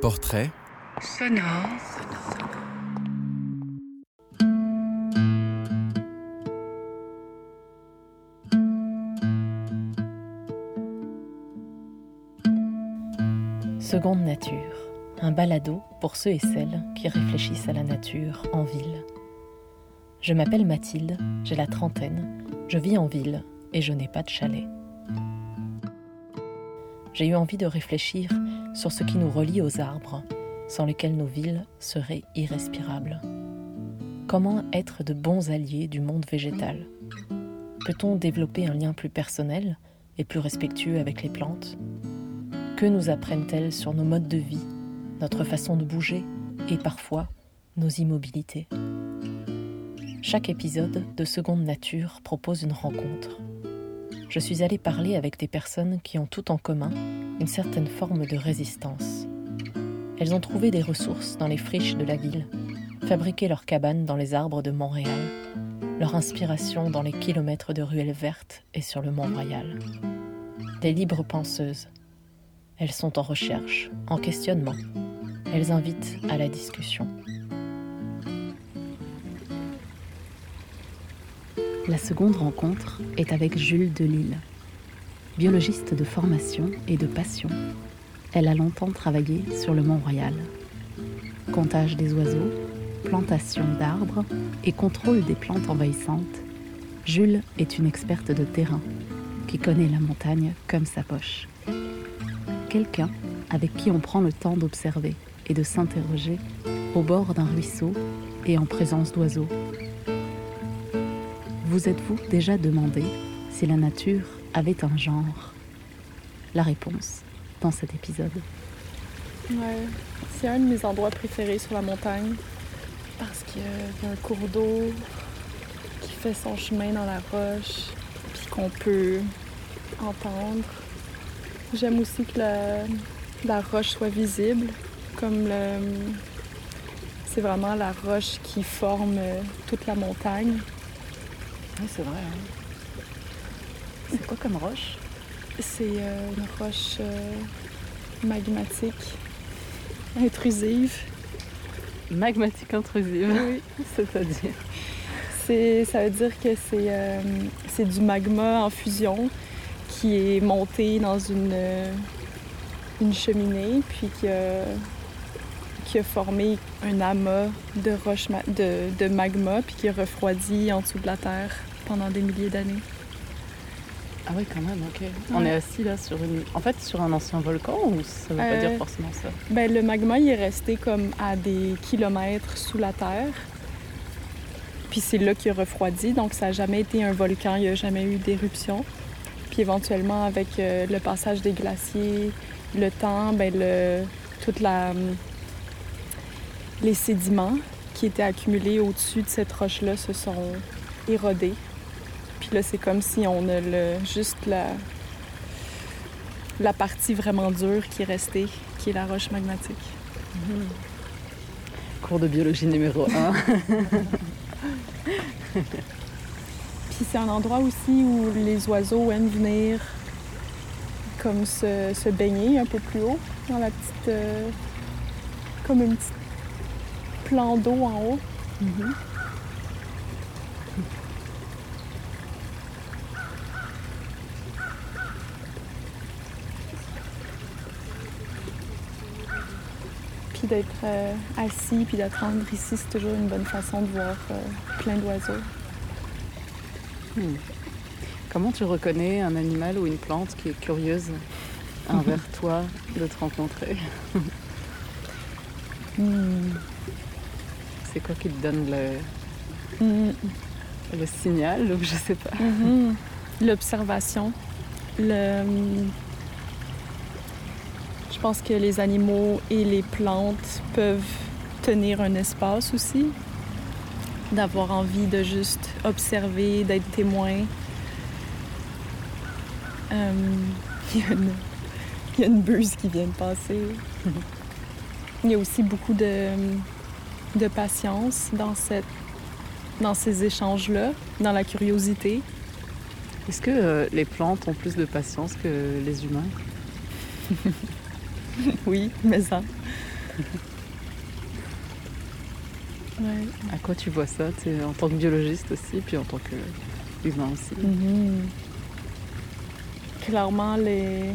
Portrait sonore. Seconde nature, un balado pour ceux et celles qui réfléchissent à la nature en ville. Je m'appelle Mathilde, j'ai la trentaine, je vis en ville et je n'ai pas de chalet. J'ai eu envie de réfléchir sur ce qui nous relie aux arbres, sans lesquels nos villes seraient irrespirables. Comment être de bons alliés du monde végétal? Peut-on développer un lien plus personnel et plus respectueux avec les plantes? Que nous apprennent-elles sur nos modes de vie, notre façon de bouger et parfois nos immobilités? Chaque épisode de Seconde Nature propose une rencontre. Je suis allée parler avec des personnes qui ont tout en commun une certaine forme de résistance. Elles ont trouvé des ressources dans les friches de la ville, fabriqué leurs cabanes dans les arbres de Montréal, leur inspiration dans les kilomètres de ruelles vertes et sur le Mont-Royal. Des libres penseuses. Elles sont en recherche, en questionnement. Elles invitent à la discussion. La seconde rencontre est avec Jules Delille. Biologiste de formation et de passion, elle a longtemps travaillé sur le Mont-Royal. Comptage des oiseaux, plantation d'arbres et contrôle des plantes envahissantes, Jules est une experte de terrain qui connaît la montagne comme sa poche. Quelqu'un avec qui on prend le temps d'observer et de s'interroger au bord d'un ruisseau et en présence d'oiseaux. Vous êtes-vous déjà demandé si la nature avait un genre? La réponse dans cet épisode. Ouais, c'est un de mes endroits préférés sur la montagne parce qu'il y a un cours d'eau qui fait son chemin dans la roche puis qu'on peut entendre. J'aime aussi que la, roche soit visible, comme. C'est vraiment la roche qui forme toute la montagne. Oui, c'est vrai. Hein? C'est quoi comme roche? C'est euh, une roche euh, magmatique intrusive. Magmatique intrusive? Oui. C'est-à-dire? Ça veut dire que c'est euh, du magma en fusion qui est monté dans une, une cheminée, puis qui a, qui a, formé un amas de, roche de, de magma, puis qui a refroidi en dessous de la terre pendant des milliers d'années. Ah oui, quand même, ok. On est assis là sur une. En fait, sur un ancien volcan ou ça veut pas dire forcément ça? Ben, le magma, il est resté comme à des kilomètres sous la terre. Puis c'est là qu'il a refroidi, donc ça n'a jamais été un volcan, il n'y a jamais eu d'éruption. Puis éventuellement, avec euh, le passage des glaciers, le temps, ben, le, toute la. Les sédiments qui étaient accumulés au-dessus de cette roche-là se sont érodés puis là, c'est comme si on a le, juste la, la partie vraiment dure qui est restée, qui est la roche magmatique. Mmh. Cours de biologie numéro 1. Puis c'est un endroit aussi où les oiseaux aiment venir comme se, se baigner un peu plus haut, dans la petite... Euh, comme une petite plan d'eau en haut. Mmh. Puis d'être euh, assis, puis d'attendre ici, c'est toujours une bonne façon de voir euh, plein d'oiseaux. Hmm. Comment tu reconnais un animal ou une plante qui est curieuse envers toi de te rencontrer? Hmm. C'est quoi qui te donne le, hmm. le signal ou je sais pas -hmm. L'observation. Le je pense que les animaux et les plantes peuvent tenir un espace aussi, d'avoir envie de juste observer, d'être témoin. Euh, il, y a une, il, y a une, buse qui vient de passer. il y a aussi beaucoup de, de patience dans, cette, dans ces échanges-là, dans la curiosité. Est-ce que euh, les plantes ont plus de patience que les humains? Oui, mais ça. À quoi tu vois ça? En tant que biologiste aussi, puis en tant qu'humain aussi mm-hmm. Clairement, les,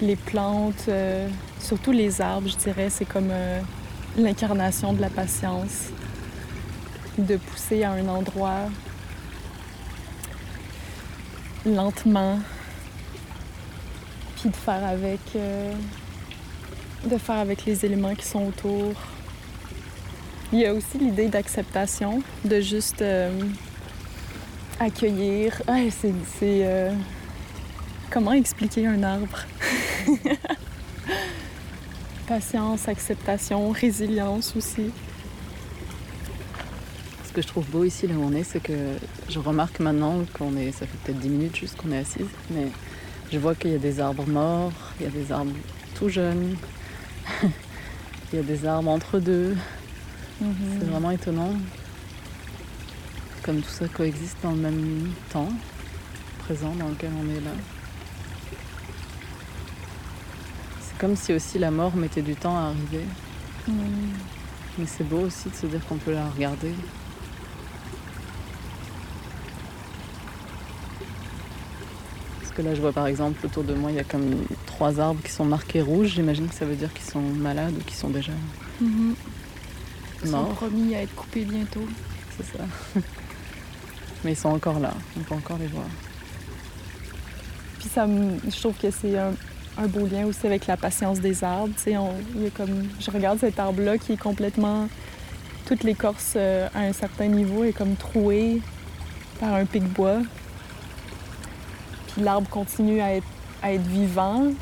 les plantes, euh, surtout les arbres, je dirais, c'est comme euh, l'incarnation de la patience. De pousser à un endroit lentement, puis de faire avec, euh, de faire avec les éléments qui sont autour. Il y a aussi l'idée d'acceptation, de juste euh, accueillir. Ah, c'est, euh, comment expliquer un arbre? Patience, acceptation, résilience aussi. Ce que je trouve beau ici, là où on est, c'est que je remarque maintenant qu'on est, ça fait peut-être 10 minutes juste qu'on est assise, mais je vois qu'il y a des arbres morts, il y a des arbres tout jeunes, il y a des arbres entre deux. Mhm. C'est vraiment étonnant. Comme tout ça coexiste dans le même temps présent dans lequel on est là. C'est comme si aussi la mort mettait du temps à arriver. Mais c'est beau aussi de se dire qu'on peut la regarder Parce que là, je vois par exemple autour de moi, il y a comme trois arbres qui sont marqués rouges. J'imagine que ça veut dire qu'ils sont malades ou qu'ils sont déjà mm Ils sont promis à être coupés bientôt. C'est ça. Mais ils sont encore là. On peut encore les voir. Puis ça je trouve que c'est un, beau lien aussi avec la patience des arbres. Il y a comme, je regarde cet arbre-là qui est complètement toute l'écorce euh, à un certain niveau est comme trouée par un pic bois puis l'arbre continue à être, à être vivant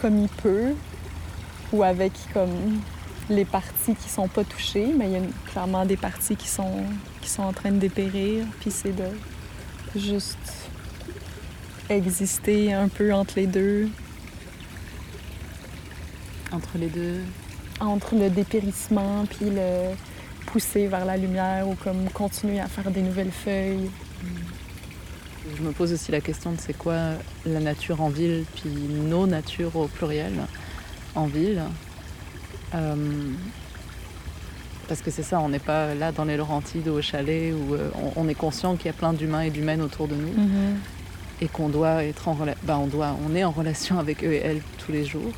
comme il peut, ou avec comme les parties qui sont pas touchées, mais il y a clairement des parties qui sont, qui sont en train de dépérir, puis c'est de juste exister un peu entre les deux. Entre les deux? Entre le dépérissement, puis le pousser vers la lumière, ou comme continuer à faire des nouvelles feuilles. Je me pose aussi la question de c'est quoi la nature en ville, puis nos natures au pluriel en ville. Euh, parce que c'est ça, on n'est pas là dans les Laurentides ou au chalet où euh, on, est conscient qu'il y a plein d'humains et d'humaines autour de nous mm-hmm. et qu'on doit être en bah, on doit, on est en relation avec eux et elles tous les jours.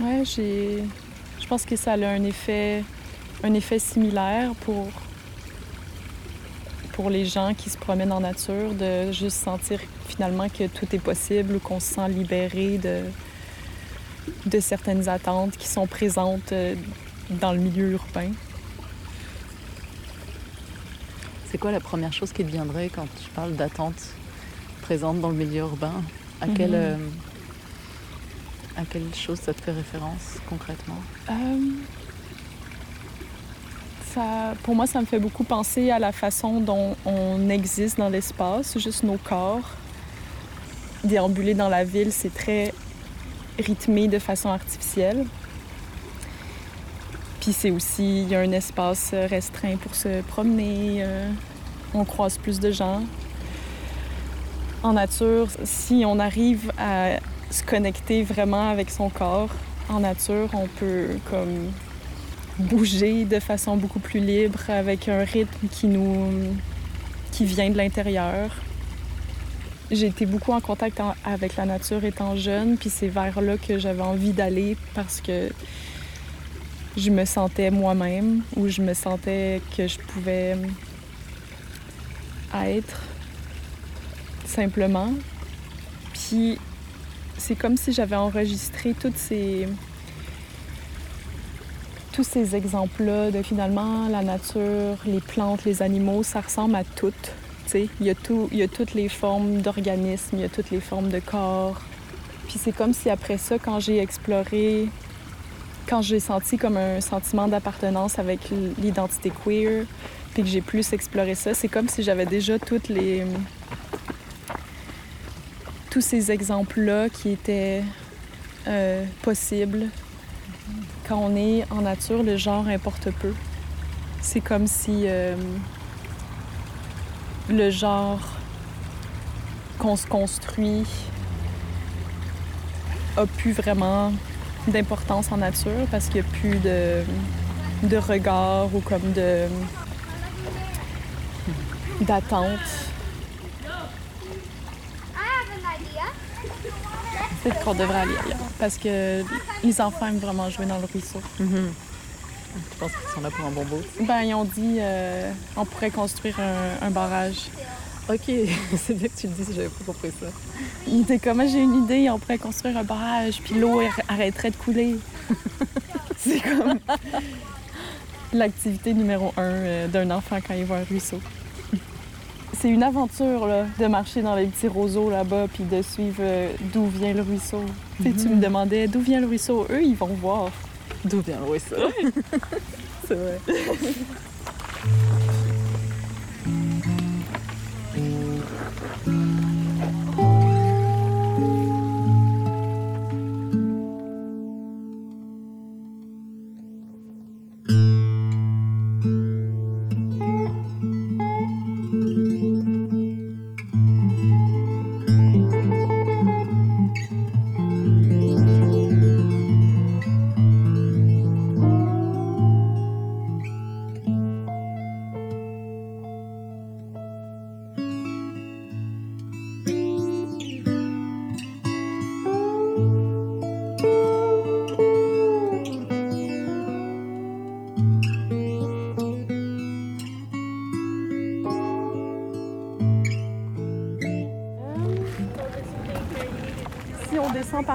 Ouais, j'ai, je pense que ça a un effet, un effet similaire pour pour les gens qui se promènent en nature, de juste sentir finalement que tout est possible ou qu'on se sent libéré de, de certaines attentes qui sont présentes euh, dans le milieu urbain. C'est quoi la première chose qui te viendrait quand tu parles d'attentes présentes dans le milieu urbain? À mhm. euh, à quelle chose ça te fait référence concrètement euh, pour moi, ça me fait beaucoup penser à la façon dont on existe dans l'espace, juste nos corps. Déambuler dans la ville, c'est très rythmé de façon artificielle. Puis c'est aussi, il y a un espace restreint pour se promener, euh, on croise plus de gens. En nature, si on arrive à se connecter vraiment avec son corps en nature, on peut comme bouger de façon beaucoup plus libre avec un rythme qui nous qui vient de l'intérieur. J'ai été beaucoup en contact avec la nature étant jeune, puis c'est vers là que j'avais envie d'aller parce que je me sentais moi-même ou je me sentais que je pouvais être simplement. Puis c'est comme si j'avais enregistré toutes ces tous ces exemples-là de finalement la nature, les plantes, les animaux, ça ressemble à toutes. Il y, a tout, il y a toutes les formes d'organismes, il y a toutes les formes de corps. Puis c'est comme si après ça, quand j'ai exploré, quand j'ai senti comme un sentiment d'appartenance avec l'identité queer, puis que j'ai plus exploré ça, c'est comme si j'avais déjà toutes les tous ces exemples-là qui étaient euh, possibles quand on est en nature, le genre importe peu. C'est comme si euh, le genre qu'on se construit a pu vraiment d'importance en nature parce qu'il n'y a plus de, de regard ou comme de d'attente. Peut-être qu'on devrait aller ailleurs parce que les enfants aiment vraiment jouer dans le ruisseau. Mhm. Tu penses qu'ils sont là pour un bon bout? Ben, ils ont dit euh, on pourrait construire un, un barrage. Ok, c'est bien que tu le dises, j'avais pas compris ça. Il était comme j'ai une idée, on pourrait construire un barrage, puis l'eau ar- arrêterait de couler. c'est comme l'activité numéro un euh, d'un enfant quand il voit un ruisseau. C'est une aventure là, de marcher dans les petits roseaux là-bas puis de suivre euh, d'où vient le ruisseau. Sais, Tu me demandais d'où vient le ruisseau? Eux, ils vont voir. D'où vient le ruisseau? c'est vrai.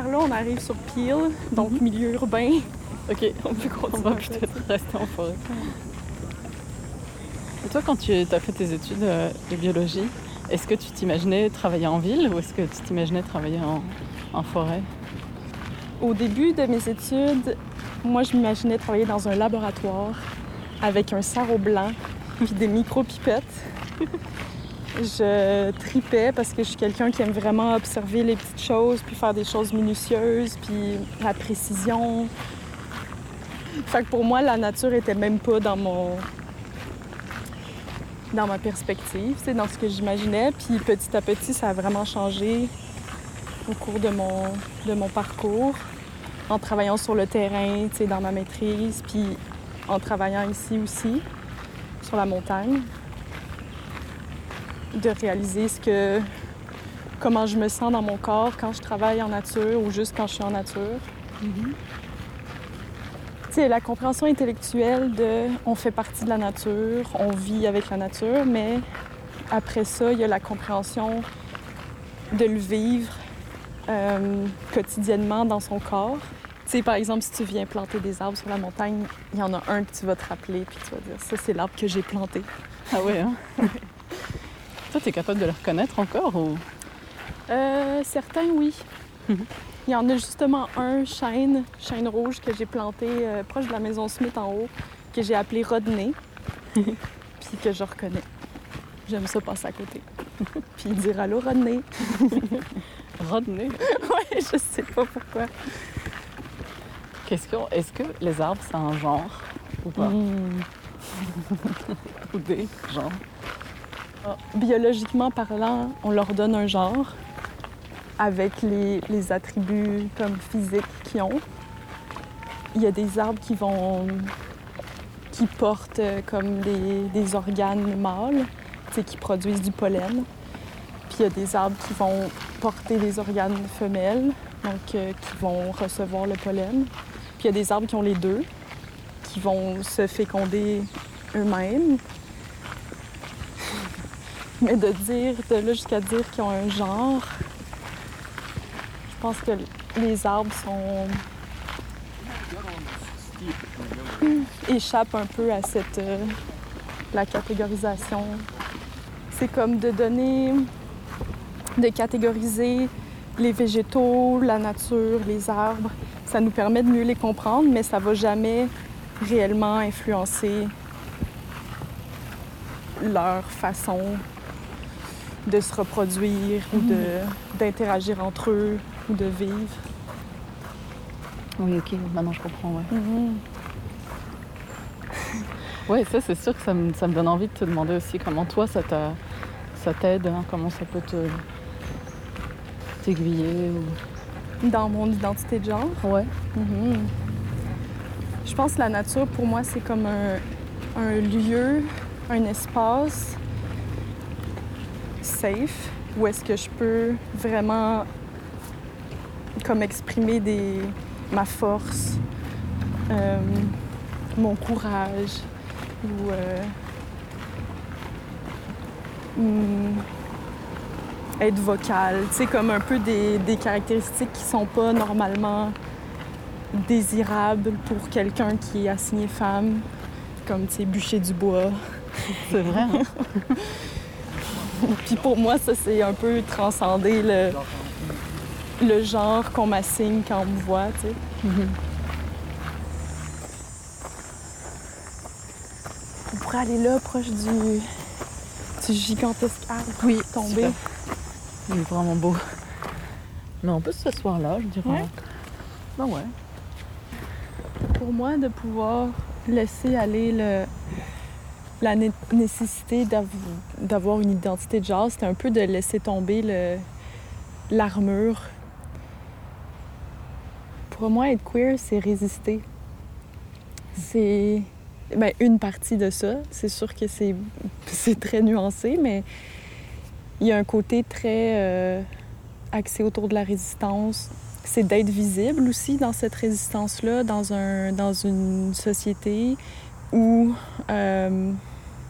Par là, on arrive sur Peel, donc milieu urbain. Ok, On peut on continuer. va peut-être rester en forêt. Et toi, quand tu as fait tes études euh, de biologie, est-ce que tu t'imaginais travailler en ville ou est-ce que tu t'imaginais travailler en, en forêt? Au début de mes études, moi, je m'imaginais travailler dans un laboratoire avec un sarrau blanc puis des micro-pipettes. je tripais parce que je suis quelqu'un qui aime vraiment observer les petites choses puis faire des choses minutieuses puis la précision. Fait que pour moi, la nature était même pas dans mon dans ma perspective, c'est dans ce que j'imaginais. Puis petit à petit, ça a vraiment changé au cours de mon, de mon parcours, en travaillant sur le terrain, dans ma maîtrise, puis en travaillant ici aussi, sur la montagne, de réaliser ce que, comment je me sens dans mon corps quand je travaille en nature ou juste quand je suis en nature. Tu sais, la compréhension intellectuelle de on fait partie de la nature, on vit avec la nature, mais après ça, il y a la compréhension de le vivre euh, quotidiennement dans son corps. Tu sais, par exemple, si tu viens planter des arbres sur la montagne, il y en a un que tu vas te rappeler, puis tu vas dire ça, c'est l'arbre que j'ai planté. Ah ouais, hein? Toi, tu es capable de le reconnaître encore ou... Euh, certains, oui. Il y en a justement un chêne, chêne rouge, que j'ai planté euh, proche de la maison Smith en haut, que j'ai appelé Rodney, puis que je reconnais. J'aime ça passer à côté. puis dire allô, Rodney. Rodney? ouais, je sais pas pourquoi. Question, est-ce que les arbres, c'est un genre ou pas? Mm. Ou des genres? Ah, Biologiquement parlant, on leur donne un genre avec les, attributs comme physiques qu'ils ont. Il y a des arbres qui vont qui portent euh, comme des, organes mâles, qui produisent du pollen. Puis il y a des arbres qui vont porter des organes femelles, donc euh, qui vont recevoir le pollen. Puis il y a des arbres qui ont les deux, qui vont se féconder eux-mêmes. Mais de dire, de là jusqu'à dire qu'ils ont un genre, je pense que les arbres sont. échappent un peu à cette. euh, la catégorisation. C'est comme de donner. de catégoriser les végétaux, la nature, les arbres. Ça nous permet de mieux les comprendre, mais ça va jamais réellement influencer leur façon de se reproduire ou d'interagir entre eux ou de vivre. Oui, ok, maintenant je comprends, ouais. Ouais, ça c'est sûr que ça me, ça me donne envie de te demander aussi comment toi ça t'a ça t'aide, hein, comment ça peut te t'aiguiller ou dans mon identité de genre? Ouais. Mhm. Je pense que la nature, pour moi, c'est comme un, un lieu, un espace safe où est-ce que je peux vraiment comme exprimer des, ma force, euh, mon courage ou euh, hmm, être vocal. Tu sais, comme un peu des, des caractéristiques qui sont pas normalement désirables pour quelqu'un qui est assigné femme, comme, tu sais, bûcher du bois. C'est vrai. hein? Puis pour moi, ça, c'est un peu transcender le, le genre qu'on m'assigne quand on me voit, tu sais. Mhm. On pourrait aller là, proche du, du gigantesque arbre Oui, tombé. Il est vraiment beau. Mais on peut se s'asseoir là, je dirais. Ouais. Ben ouais. Pour moi, de pouvoir laisser aller le, la né- nécessité d'av- d'avoir une identité de genre, c'était un peu de laisser tomber l'armure. Pour moi, être queer, c'est résister. C'est ben, une partie de ça. C'est sûr que c'est c'est très nuancé, mais il y a un côté très euh, axé autour de la résistance. C'est d'être visible aussi dans cette résistance-là, dans, un, dans une société où euh,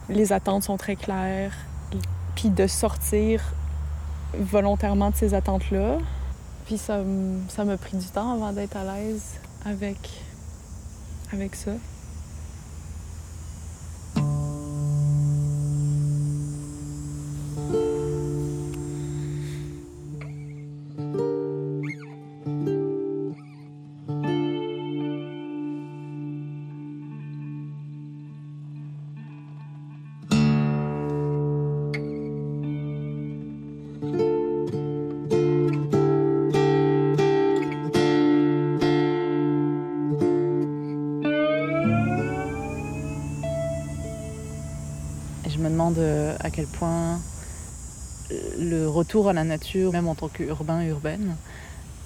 les attentes sont très claires, puis de sortir volontairement de ces attentes-là. Puis ça, m'a pris du temps avant d'être à l'aise avec, avec ça. Euh, à quel point euh, le retour à la nature, même en tant qu'urbain, urbaine,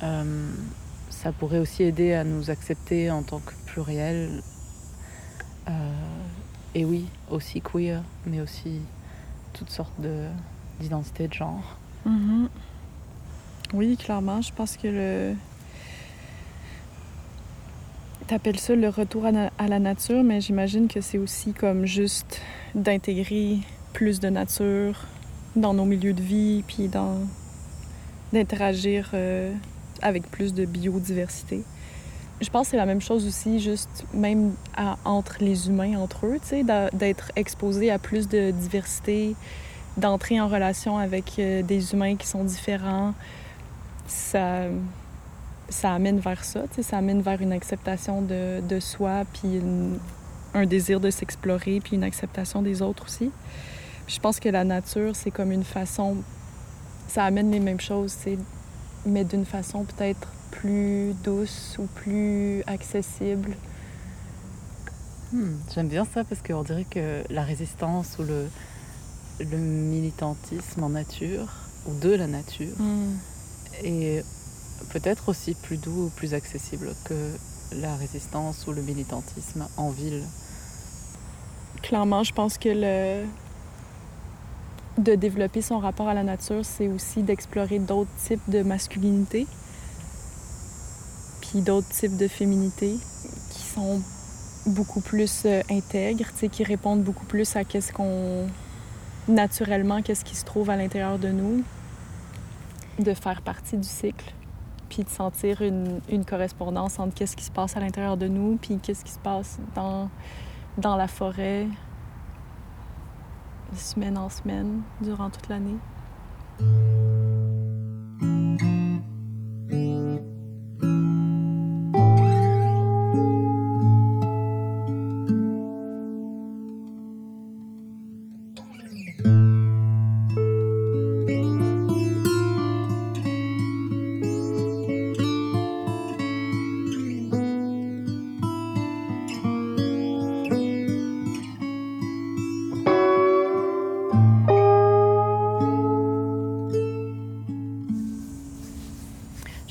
euh, ça pourrait aussi aider à nous accepter en tant que pluriel. Et oui, aussi queer, mais aussi toutes sortes de- d'identités de genre. Mhm. Oui, clairement. Je pense que le. T'appelles ça le retour à, la nature, mais j'imagine que c'est aussi comme juste d'intégrer plus de nature dans nos milieux de vie, puis dans d'interagir euh, avec plus de biodiversité. Je pense que c'est la même chose aussi, juste même entre les humains, entre eux, tu sais, d'être exposé à plus de diversité, d'entrer en relation avec euh, des humains qui sont différents, ça, ça amène vers ça, tu sais, ça amène vers une acceptation de, de soi, puis une- un désir de s'explorer, puis une acceptation des autres aussi. Puis je pense que la nature, c'est comme une façon, ça amène les mêmes choses, mais d'une façon peut-être plus douce ou plus accessible. Hmm, J'aime bien ça parce qu'on dirait que la résistance ou le, le militantisme en nature, ou de la nature, est peut-être aussi plus doux ou plus accessible que la résistance ou le militantisme en ville. Clairement, je pense que le de développer son rapport à la nature, c'est aussi d'explorer d'autres types de masculinité, puis d'autres types de féminité qui sont beaucoup plus euh, intègres, qui répondent beaucoup plus à qu'est-ce qu'on naturellement, qu'est-ce qui se trouve à l'intérieur de nous, de faire partie du cycle, de sentir une, une correspondance entre qu'est-ce qui se passe à l'intérieur de nous, puis qu'est-ce qui se passe dans dans la forêt, semaine en semaine, durant toute l'année.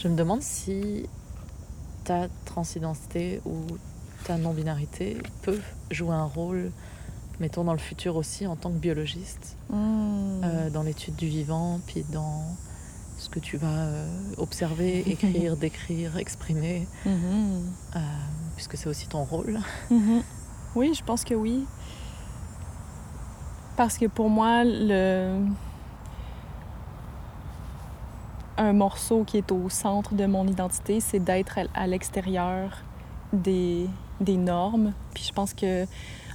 Demande si ta transidentité ou ta non-binarité peut jouer un rôle, mettons dans le futur aussi, en tant que biologiste, Hmm. euh, dans l'étude du vivant, puis dans ce que tu vas euh, observer, écrire, décrire, exprimer, Mhm. euh, puisque c'est aussi ton rôle. Mhm. Oui, je pense que oui. Parce que pour moi, le... un morceau qui est au centre de mon identité, c'est d'être à- l'extérieur des... des normes. Puis je pense que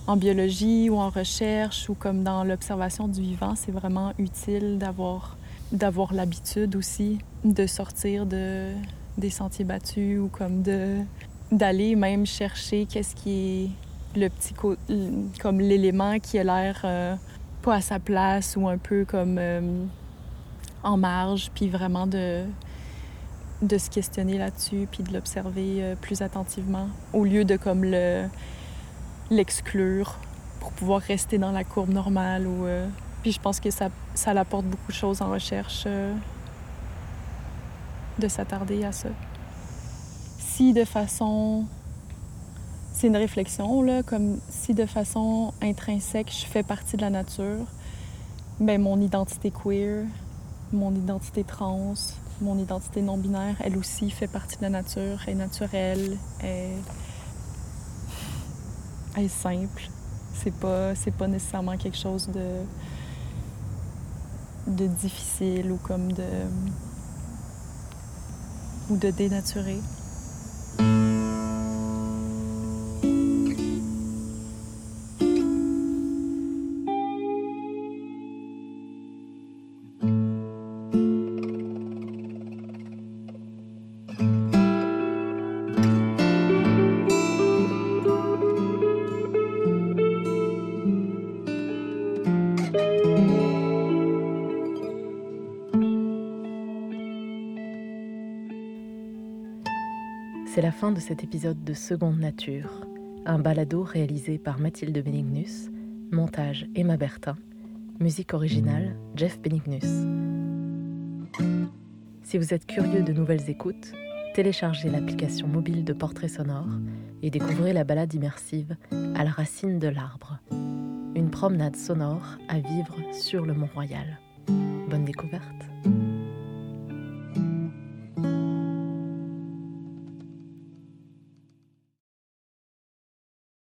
en biologie ou en recherche ou comme dans l'observation du vivant, c'est vraiment utile d'avoir d'avoir l'habitude aussi de sortir de des sentiers battus ou comme de d'aller même chercher qu'est-ce qui est le petit comme l'élément qui a l'air euh, pas à sa place ou un peu comme euh, en marge puis vraiment de de se questionner là-dessus puis de l'observer euh, plus attentivement au lieu de comme le l'exclure pour pouvoir rester dans la courbe normale ou euh, puis je pense que ça ça apporte beaucoup de choses en recherche euh, de s'attarder à ça. Si de façon c'est une réflexion là comme si de façon intrinsèque je fais partie de la nature ben mon identité queer mon identité trans mon identité non binaire elle aussi fait partie de la nature elle est naturelle elle est simple. C'est pas c'est pas nécessairement quelque chose de de difficile ou comme de ou de dénaturé C'est la fin de cet épisode de Seconde Nature, un balado réalisé par Mathilde Benignus, montage Emma Bertin, musique originale Jeff Benignus. Si vous êtes curieux de nouvelles écoutes, téléchargez l'application mobile de portrait sonore et découvrez la balade immersive à la racine de l'arbre, une promenade sonore à vivre sur le Mont-Royal. Bonne découverte